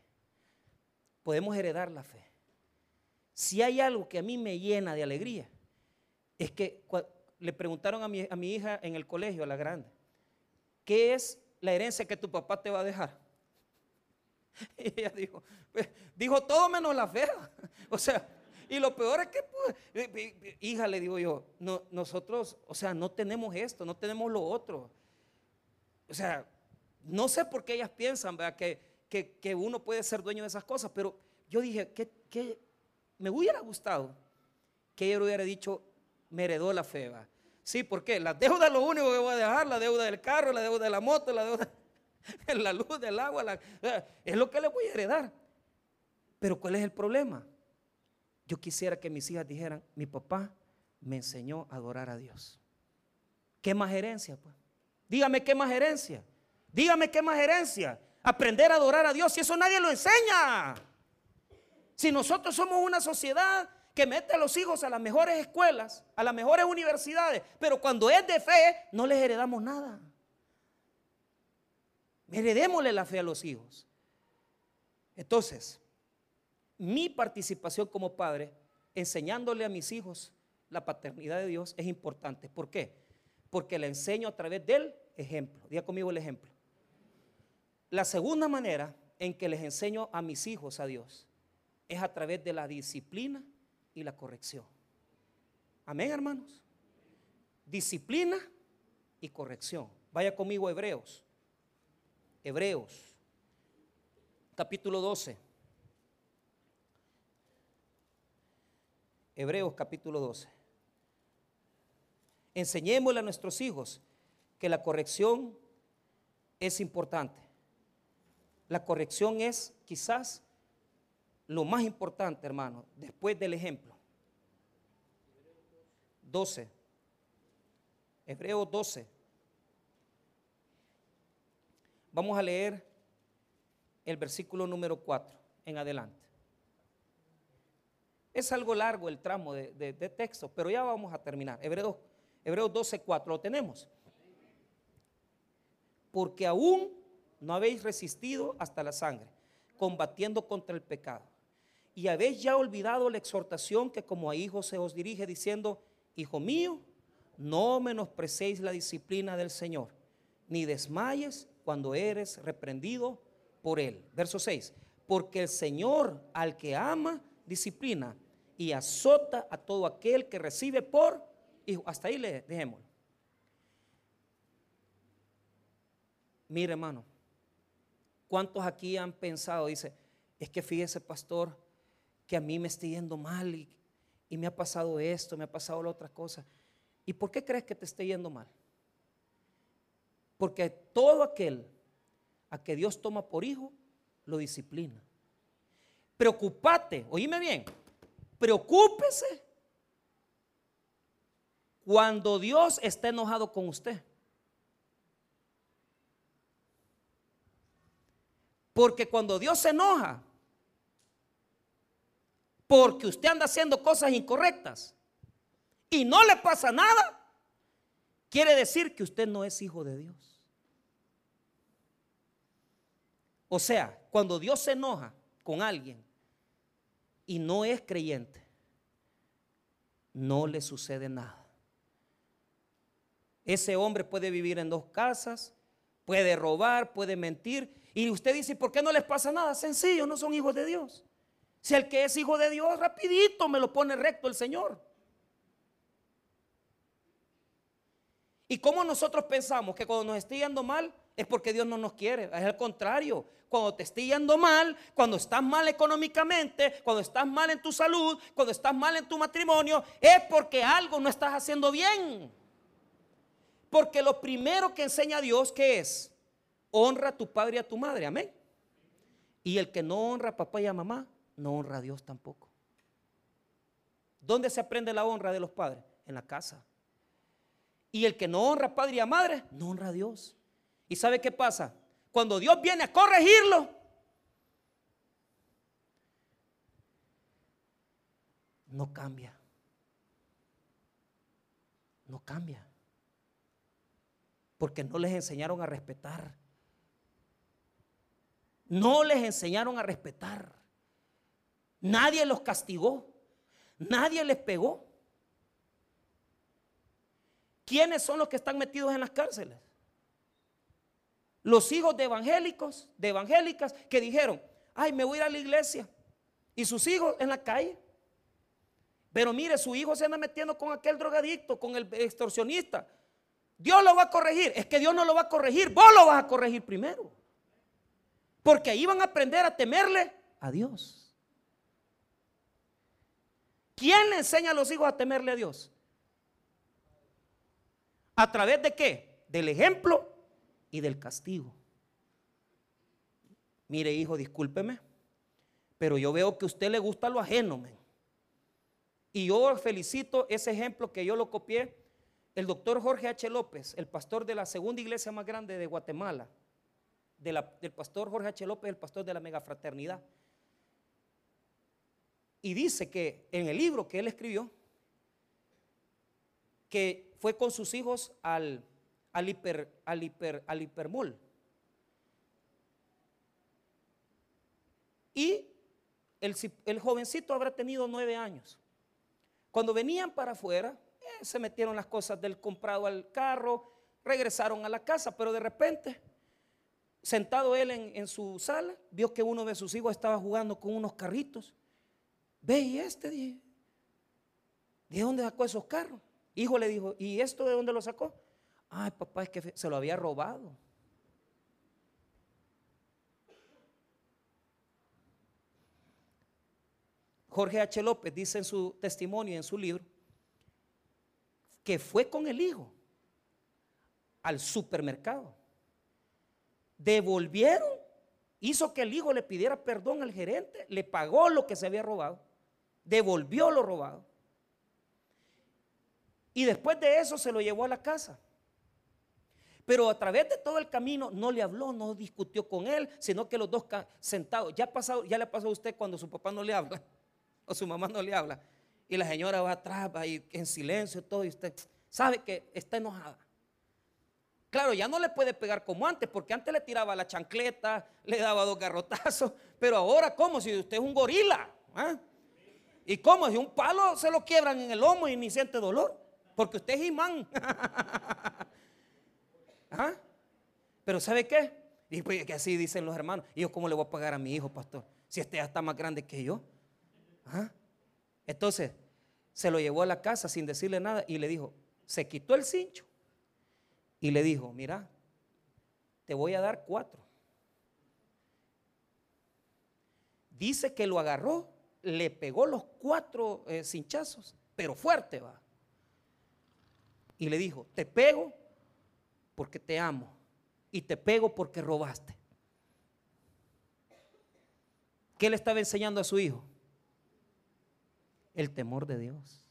Podemos heredar la fe. Si hay algo que a mí me llena de alegría, es que le preguntaron a mi, a mi hija en el colegio, a la grande, ¿qué es la herencia que tu papá te va a dejar? Y ella dijo, pues, dijo todo menos la fe. O sea, y lo peor es que, pues, hija, le digo yo, no, nosotros, o sea, no tenemos esto, no tenemos lo otro. O sea, no sé por qué ellas piensan Que, que, uno puede ser dueño de esas cosas, pero yo dije, que, que me hubiera gustado que ella hubiera dicho, me heredó la fe. ¿va? Sí, ¿por qué? La deuda es lo único que voy a dejar, la deuda del carro, la deuda de la moto, la deuda de la luz, del agua, es lo que le voy a heredar. Pero ¿cuál es el problema? Yo quisiera que mis hijas dijeran, mi papá me enseñó a adorar a Dios. ¿Qué más herencia? Pues? Dígame qué más herencia. Dígame qué más herencia. Aprender a adorar a Dios, si eso nadie lo enseña. Si nosotros somos una sociedad que mete a los hijos a las mejores escuelas, a las mejores universidades, pero cuando es de fe, no les heredamos nada. Heredémosle la fe a los hijos. Entonces, mi participación como padre, enseñándole a mis hijos la paternidad de Dios, es importante. ¿Por qué? Porque le enseño a través del ejemplo. Diga conmigo el ejemplo. La segunda manera en que les enseño a mis hijos a Dios es a través de la disciplina y la corrección. Amén, hermanos. Disciplina y corrección. Vaya conmigo a Hebreos. Hebreos, capítulo 12. Hebreos capítulo 12. Enseñémosle a nuestros hijos que la corrección es importante. La corrección es quizás lo más importante, hermano, después del ejemplo. 12. Hebreos 12. Vamos a leer el versículo número 4 en adelante. Es algo largo el tramo de, texto, pero ya vamos a terminar. Hebreos, Hebreos 12, 4, lo tenemos. Porque aún no habéis resistido hasta la sangre, combatiendo contra el pecado y habéis ya olvidado la exhortación que como a hijos se os dirige diciendo, Hijo mío, no menosprecéis la disciplina del Señor, ni desmayes cuando eres reprendido por Él. Verso 6, porque el Señor al que ama, disciplina y azota a todo aquel que recibe por hijo. Hasta ahí le dejémoslo. Mire hermano, ¿cuántos aquí han pensado? Dice, es que fíjese pastor, que a mí me esté yendo mal y, me ha pasado esto, me ha pasado la otra cosa. ¿Y por qué crees que te esté yendo mal? Porque todo aquel a que Dios toma por hijo, lo disciplina. Preocúpate, oíme bien, preocúpese cuando Dios está enojado con usted. Porque cuando Dios se enoja, porque usted anda haciendo cosas incorrectas y no le pasa nada, quiere decir que usted no es hijo de Dios. O sea, cuando Dios se enoja con alguien y no es creyente, no le sucede nada. Ese hombre puede vivir en dos casas, puede robar, puede mentir. Y usted dice, ¿por qué no les pasa nada? Sencillo, no son hijos de Dios. Si el que es hijo de Dios, rapidito me lo pone recto el Señor. ¿Y cómo nosotros pensamos que cuando nos esté yendo mal es porque Dios no nos quiere? Es al contrario. Cuando te esté yendo mal, cuando estás mal económicamente, cuando estás mal en tu salud, cuando estás mal en tu matrimonio, es porque algo no estás haciendo bien. Porque lo primero que enseña Dios, ¿qué es? Honra a tu padre y a tu madre, amén. Y el que no honra a papá y a mamá, no honra a Dios tampoco. ¿Dónde se aprende la honra de los padres? En la casa. Y el que no honra a padre y a madre, no honra a Dios. ¿Y sabe qué pasa? Cuando Dios viene a corregirlo, no cambia. No cambia. Porque no les enseñaron a respetar. No les enseñaron a respetar. Nadie los castigó. Nadie les pegó. ¿Quiénes son los que están metidos en las cárceles? Los hijos de evangélicos, de evangélicas, que dijeron, ay, me voy a ir a la iglesia. Y sus hijos en la calle. Pero mire, su hijo se anda metiendo con aquel drogadicto, con el extorsionista. Dios lo va a corregir. Es que Dios no lo va a corregir. Vos lo vas a corregir primero. Porque ahí van a aprender a temerle a Dios. ¿Quién enseña a los hijos a temerle a Dios? ¿A través de qué? Del ejemplo y del castigo. Mire, hijo, discúlpeme, pero yo veo que a usted le gusta lo ajeno. Y yo felicito ese ejemplo que yo lo copié. El doctor Jorge H. López, el pastor de la segunda iglesia más grande de Guatemala, del pastor Jorge H. López, el pastor de la megafraternidad. Y dice que en el libro que él escribió, que fue con sus hijos al, al, hiper, al, hiper, al hipermol. Y el, el, jovencito habrá tenido nueve años. Cuando venían para afuera, eh, se metieron las cosas del comprado al carro, regresaron a la casa, pero de repente, sentado él en, en su sala, vio que uno de sus hijos estaba jugando con unos carritos Ve y este, dije, ¿de dónde sacó esos carros? Hijo le dijo, ¿y esto de dónde lo sacó? Ay, papá, es que se lo había robado. Jorge H. López dice en su testimonio, en su libro, que fue con el hijo al supermercado. Devolvieron, hizo que el hijo le pidiera perdón al gerente, le pagó lo que se había robado devolvió lo robado. Y después de eso se lo llevó a la casa. Pero a través de todo el camino no le habló, no discutió con él, sino que los dos sentados. Ya, pasado, ya le pasó a usted cuando su papá no le habla o su mamá no le habla. Y la señora va atrás, va ahí en silencio, todo, y usted sabe que está enojada. Claro, ya no le puede pegar como antes, porque antes le tiraba la chancleta, le daba dos garrotazos, pero ahora, ¿cómo? Si usted es un gorila. ¿ah? ¿Y cómo? Si un palo se lo quiebran en el lomo y ni siente dolor. Porque usted es imán. ¿Ah? Pero ¿sabe qué? Y pues que así dicen los hermanos. ¿Y yo cómo le voy a pagar a mi hijo, pastor? Si este ya está más grande que yo. ¿Ah? Entonces, se lo llevó a la casa sin decirle nada y le dijo, se quitó el cincho y le dijo, mira, te voy a dar cuatro. Dice que lo agarró le pegó los cuatro eh, cinchazos, pero fuerte va. Y le dijo, te pego porque te amo y te pego porque robaste. ¿Qué le estaba enseñando a su hijo? El temor de Dios.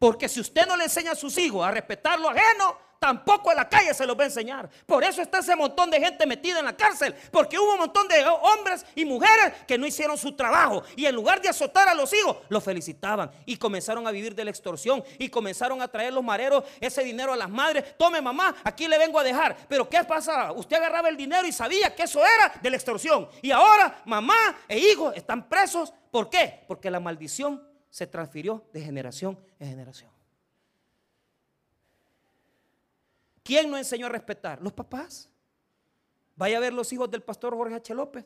Porque si usted no le enseña a sus hijos a respetar lo ajeno, tampoco en la calle se los va a enseñar. Por eso está ese montón de gente metida en la cárcel, porque hubo un montón de hombres y mujeres que no hicieron su trabajo y en lugar de azotar a los hijos, los felicitaban y comenzaron a vivir de la extorsión y comenzaron a traer los mareros ese dinero a las madres. Tome mamá, aquí le vengo a dejar. Pero ¿qué pasa? Usted agarraba el dinero y sabía que eso era de la extorsión. Y ahora mamá e hijos están presos. ¿Por qué? Porque la maldición se transfirió de generación en generación. ¿Quién nos enseñó a respetar? Los papás. Vaya a ver los hijos del pastor Jorge H. López,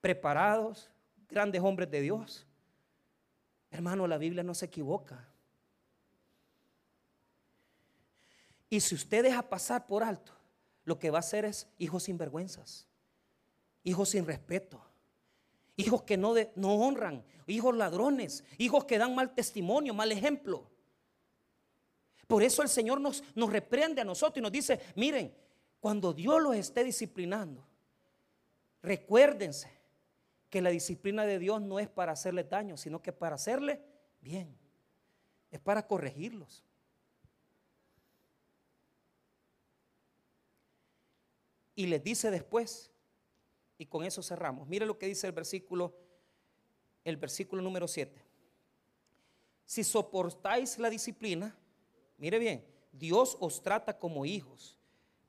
preparados, grandes hombres de Dios. Hermano, la Biblia no se equivoca. Y si usted deja pasar por alto, lo que va a hacer es hijos sin vergüenzas, hijos sin respeto, hijos que no, no honran, hijos ladrones, hijos que dan mal testimonio, mal ejemplo. Por eso el Señor nos, nos reprende a nosotros y nos dice, miren, cuando Dios los esté disciplinando, recuérdense que la disciplina de Dios no es para hacerle daño, sino que para hacerle bien. Es para corregirlos. Y les dice después, y con eso cerramos. Mire lo que dice el versículo, el versículo número 7. Si soportáis la disciplina, Mire bien, Dios os trata como hijos.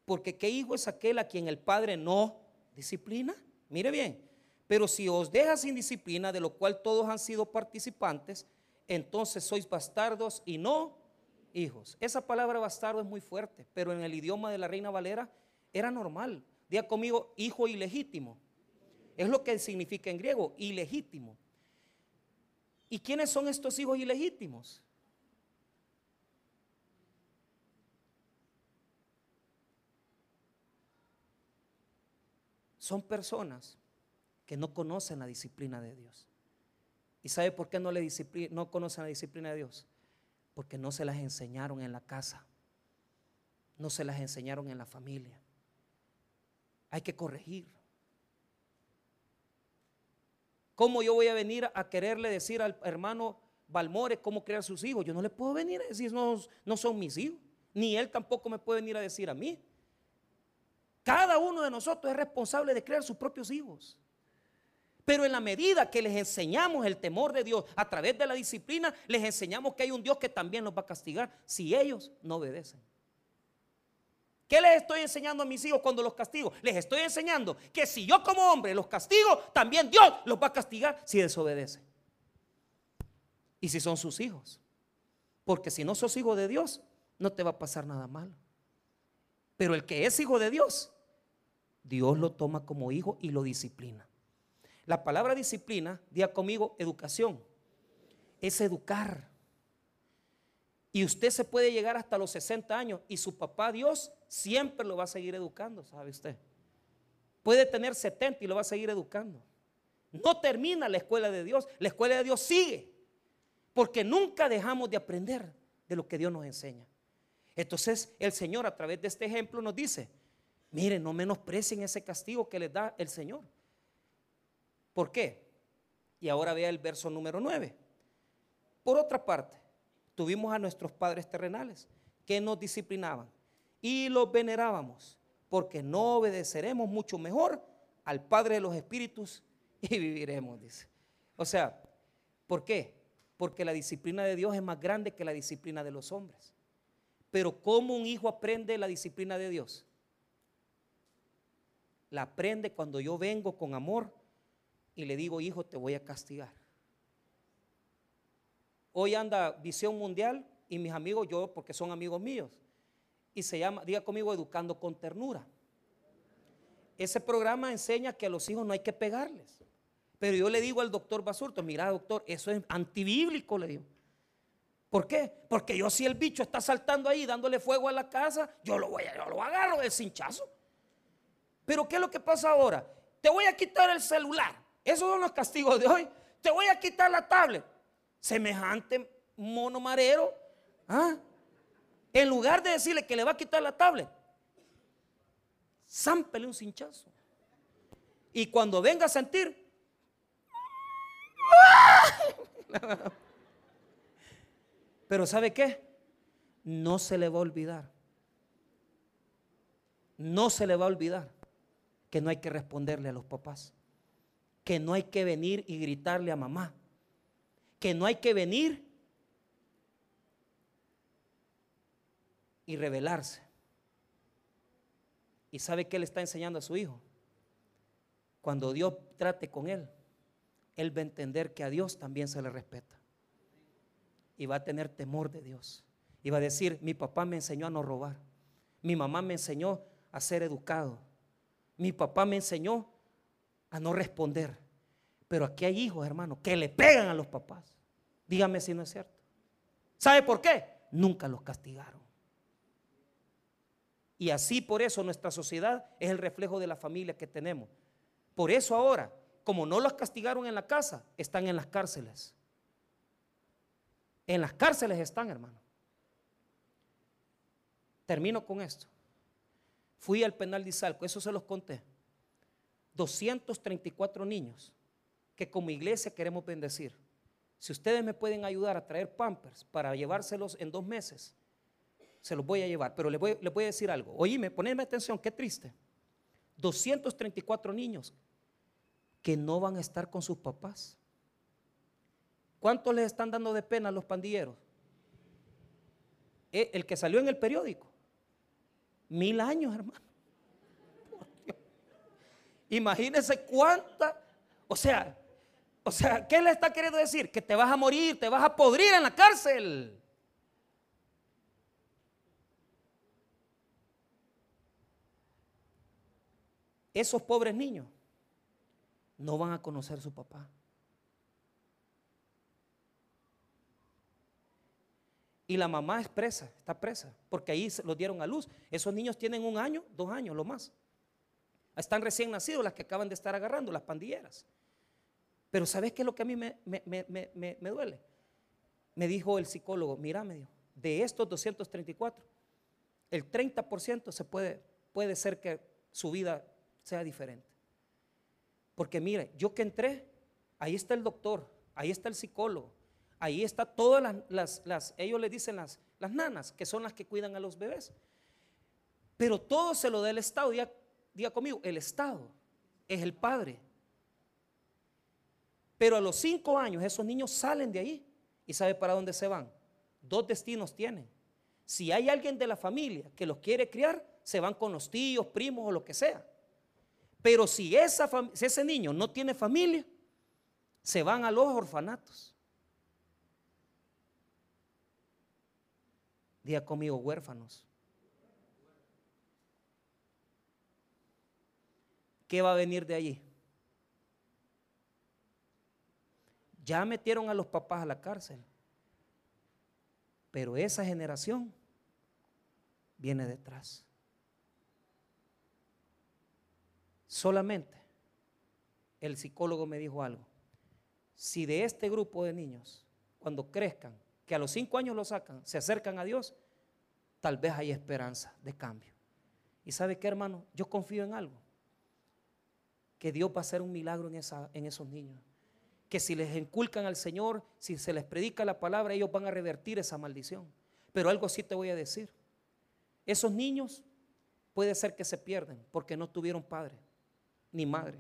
Porque ¿qué hijo es aquel a quien el Padre no disciplina? Mire bien, pero si os deja sin disciplina, de lo cual todos han sido participantes, entonces sois bastardos y no hijos. Esa palabra bastardo es muy fuerte, pero en el idioma de la Reina Valera era normal. Diga conmigo, hijo ilegítimo. Es lo que significa en griego, ilegítimo. ¿Y quiénes son estos hijos ilegítimos? Son personas que no conocen la disciplina de Dios. ¿Y sabe por qué no, le no conocen la disciplina de Dios? Porque no se las enseñaron en la casa, no se las enseñaron en la familia. Hay que corregir. ¿Cómo yo voy a venir a quererle decir al hermano Balmore cómo crear sus hijos? Yo no le puedo venir a decir, no son mis hijos. Ni él tampoco me puede venir a decir a mí. Cada uno de nosotros es responsable de crear sus propios hijos. Pero en la medida que les enseñamos el temor de Dios a través de la disciplina, les enseñamos que hay un Dios que también los va a castigar si ellos no obedecen. ¿Qué les estoy enseñando a mis hijos cuando los castigo? Les estoy enseñando que si yo como hombre los castigo, también Dios los va a castigar si desobedecen. Y si son sus hijos. Porque si no sos hijo de Dios, no te va a pasar nada malo. Pero el que es hijo de Dios, Dios lo toma como hijo y lo disciplina. La palabra disciplina, día conmigo, educación, es educar. Y usted se puede llegar hasta los 60 años y su papá Dios siempre lo va a seguir educando, ¿sabe usted? Puede tener 70 y lo va a seguir educando. No termina la escuela de Dios, la escuela de Dios sigue. Porque nunca dejamos de aprender de lo que Dios nos enseña. Entonces el Señor a través de este ejemplo nos dice, Miren, no menosprecien ese castigo que les da el Señor. ¿Por qué? Y ahora vea el verso número 9. Por otra parte, tuvimos a nuestros padres terrenales que nos disciplinaban y los venerábamos, porque no obedeceremos mucho mejor al Padre de los Espíritus y viviremos, dice. O sea, ¿por qué? Porque la disciplina de Dios es más grande que la disciplina de los hombres. Pero ¿cómo un hijo aprende la disciplina de Dios? la aprende cuando yo vengo con amor y le digo, hijo, te voy a castigar. Hoy anda Visión Mundial y mis amigos, yo porque son amigos míos, y se llama, diga conmigo, Educando con Ternura. Ese programa enseña que a los hijos no hay que pegarles. Pero yo le digo al doctor Basurto, mira doctor, eso es antibíblico, le digo. ¿Por qué? Porque yo si el bicho está saltando ahí dándole fuego a la casa, yo lo voy a, yo lo agarro del cinchazo. Pero ¿qué es lo que pasa ahora? Te voy a quitar el celular. Esos son los castigos de hoy. Te voy a quitar la tablet. Semejante mono marero. ¿ah? En lugar de decirle que le va a quitar la tablet, zámpele un cinchazo. Y cuando venga a sentir, pero ¿sabe qué? No se le va a olvidar no se le va a olvidar que no hay que responderle a los papás, que no hay que venir y gritarle a mamá, que no hay que venir y rebelarse. ¿Y sabe qué le está enseñando a su hijo? Cuando Dios trate con él, él va a entender que a Dios también se le respeta. Y va a tener temor de Dios. Y va a decir, mi papá me enseñó a no robar. Mi mamá me enseñó a ser educado. Mi papá me enseñó a no responder. Pero aquí hay hijos, hermanos, que le pegan a los papás. Dígame si no es cierto. ¿Sabe por qué? Nunca los castigaron. Y así por eso nuestra sociedad es el reflejo de la familia que tenemos. Por eso ahora, como no los castigaron en la casa, están en las cárceles. En las cárceles están, hermano. Termino con esto. Fui al penal de Izalco, eso se los conté. 234 niños que como iglesia queremos bendecir. Si ustedes me pueden ayudar a traer pampers para llevárselos en dos meses, se los voy a llevar. Pero les voy, voy a decir algo. Oíme, ponedme atención, qué triste. 234 niños que no van a estar con sus papás. ¿Cuántos les están dando de pena a los pandilleros? Eh, el que salió en el periódico. Mil años, hermano. Imagínense cuánta, o sea, o sea, ¿qué le está queriendo decir? Que te vas a morir, te vas a podrir en la cárcel. Esos pobres niños no van a conocer a su papá. Y la mamá es presa, está presa, porque ahí los dieron a luz. Esos niños tienen un año, dos años, lo más. Están recién nacidos las que acaban de estar agarrando, las pandilleras. Pero ¿sabes qué es lo que a mí me, me duele? Me dijo el psicólogo, mira, me dijo, de estos 234, el 30% se puede, puede ser que su vida sea diferente. Porque mire, yo que entré, ahí está el doctor, ahí está el psicólogo, ahí está todas las, las, ellos le dicen las, las nanas, que son las que cuidan a los bebés. Pero todo se lo da el Estado, diga, diga conmigo, el Estado es el padre. Pero a los cinco años esos niños salen de ahí y sabe para dónde se van. Dos destinos tienen. Si hay alguien de la familia que los quiere criar, se van con los tíos, primos o lo que sea. Pero si, esa si ese niño no tiene familia, se van a los orfanatos. Día conmigo, huérfanos. ¿Qué va a venir de allí? Ya metieron a los papás a la cárcel. Pero esa generación viene detrás. Solamente el psicólogo me dijo algo. Si de este grupo de niños, cuando crezcan, que a los cinco años lo sacan, se acercan a Dios, tal vez hay esperanza de cambio. ¿Y sabe qué, hermano? Yo confío en algo. Que Dios va a hacer un milagro en, en esos niños. Que si les inculcan al Señor, si se les predica la palabra, ellos van a revertir esa maldición. Pero algo sí te voy a decir. Esos niños puede ser que se pierden porque no tuvieron padre ni madre.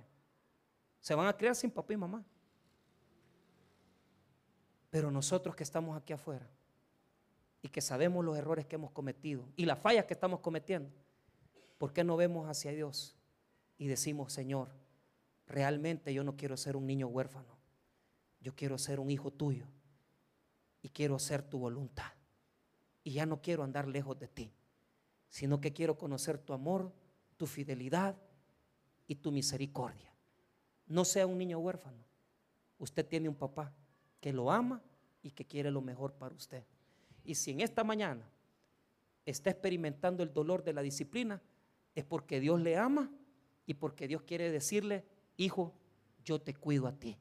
Se van a criar sin papá y mamá. Pero nosotros que estamos aquí afuera y que sabemos los errores que hemos cometido y las fallas que estamos cometiendo, ¿por qué no vemos hacia Dios y decimos, Señor, realmente yo no quiero ser un niño huérfano, yo quiero ser un hijo tuyo y quiero hacer tu voluntad? Y ya no quiero andar lejos de ti, sino que quiero conocer tu amor, tu fidelidad y tu misericordia. No sea un niño huérfano. Usted tiene un papá que lo ama y que quiere lo mejor para usted. Y si en esta mañana está experimentando el dolor de la disciplina, es porque Dios le ama y porque Dios quiere decirle, hijo, yo te cuido a ti.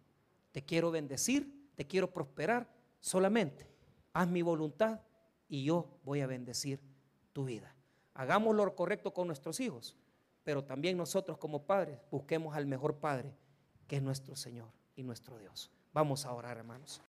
Te quiero bendecir, te quiero prosperar. Solamente haz mi voluntad y yo voy a bendecir tu vida. Hagamos lo correcto con nuestros hijos pero también nosotros como padres busquemos al mejor Padre, que es nuestro Señor y nuestro Dios. Vamos a orar, hermanos.